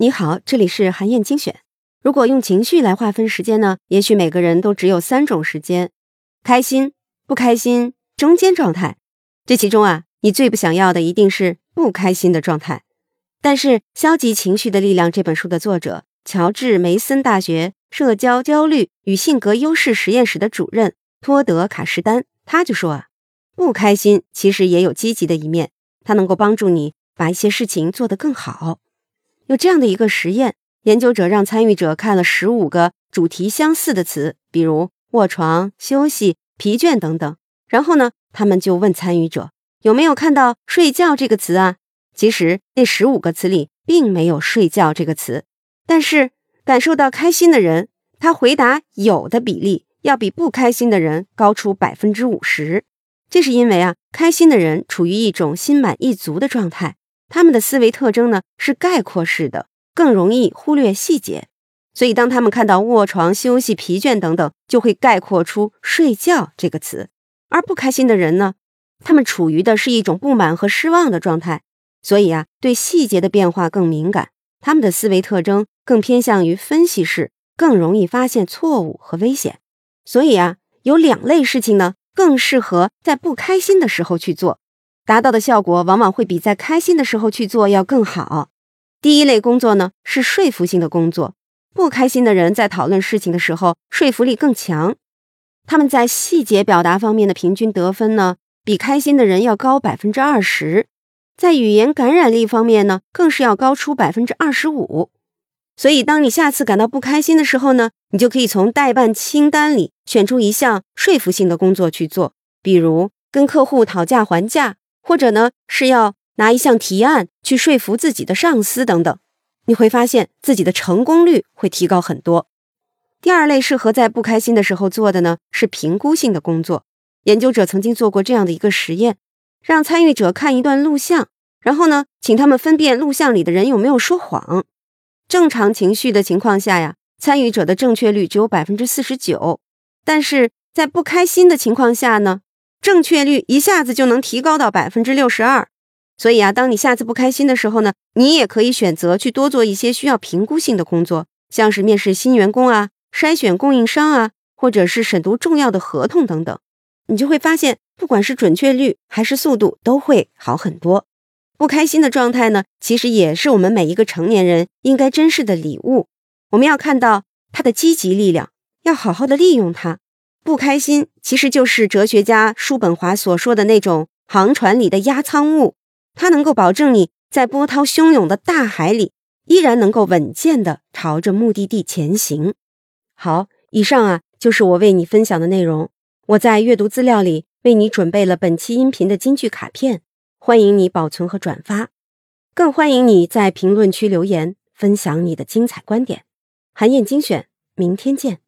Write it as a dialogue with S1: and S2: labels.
S1: 你好，这里是韩燕精选。如果用情绪来划分时间呢？也许每个人都只有三种时间：开心、不开心、中间状态。这其中啊，你最不想要的一定是不开心的状态。但是，《消极情绪的力量》这本书的作者，乔治梅森大学社交焦虑与性格优势实验室的主任托德卡什丹，他就说啊，不开心其实也有积极的一面，它能够帮助你把一些事情做得更好。有这样的一个实验，研究者让参与者看了十五个主题相似的词，比如卧床、休息、疲倦等等，然后呢，他们就问参与者有没有看到“睡觉”这个词啊？其实那十五个词里并没有“睡觉”这个词，但是感受到开心的人，他回答有的比例要比不开心的人高出百分之五十。这是因为啊，开心的人处于一种心满意足的状态，他们的思维特征呢是概括式的，更容易忽略细节，所以当他们看到卧床、休息、疲倦等等，就会概括出“睡觉”这个词。而不开心的人呢，他们处于的是一种不满和失望的状态。所以啊，对细节的变化更敏感，他们的思维特征更偏向于分析式，更容易发现错误和危险。所以啊，有两类事情呢，更适合在不开心的时候去做，达到的效果往往会比在开心的时候去做要更好。第一类工作呢，是说服性的工作。不开心的人在讨论事情的时候，说服力更强，他们在细节表达方面的平均得分呢，比开心的人要高百分之二十。在语言感染力方面呢，更是要高出百分之二十五。所以，当你下次感到不开心的时候呢，你就可以从代办清单里选出一项说服性的工作去做，比如跟客户讨价还价，或者呢是要拿一项提案去说服自己的上司等等。你会发现自己的成功率会提高很多。第二类适合在不开心的时候做的呢，是评估性的工作。研究者曾经做过这样的一个实验。让参与者看一段录像，然后呢，请他们分辨录像里的人有没有说谎。正常情绪的情况下呀，参与者的正确率只有百分之四十九，但是在不开心的情况下呢，正确率一下子就能提高到百分之六十二。所以啊，当你下次不开心的时候呢，你也可以选择去多做一些需要评估性的工作，像是面试新员工啊、筛选供应商啊，或者是审读重要的合同等等，你就会发现。不管是准确率还是速度，都会好很多。不开心的状态呢，其实也是我们每一个成年人应该珍视的礼物。我们要看到它的积极力量，要好好的利用它。不开心其实就是哲学家叔本华所说的那种航船里的压舱物，它能够保证你在波涛汹涌的大海里，依然能够稳健的朝着目的地前行。好，以上啊就是我为你分享的内容。我在阅读资料里。为你准备了本期音频的金句卡片，欢迎你保存和转发，更欢迎你在评论区留言分享你的精彩观点。韩燕精选，明天见。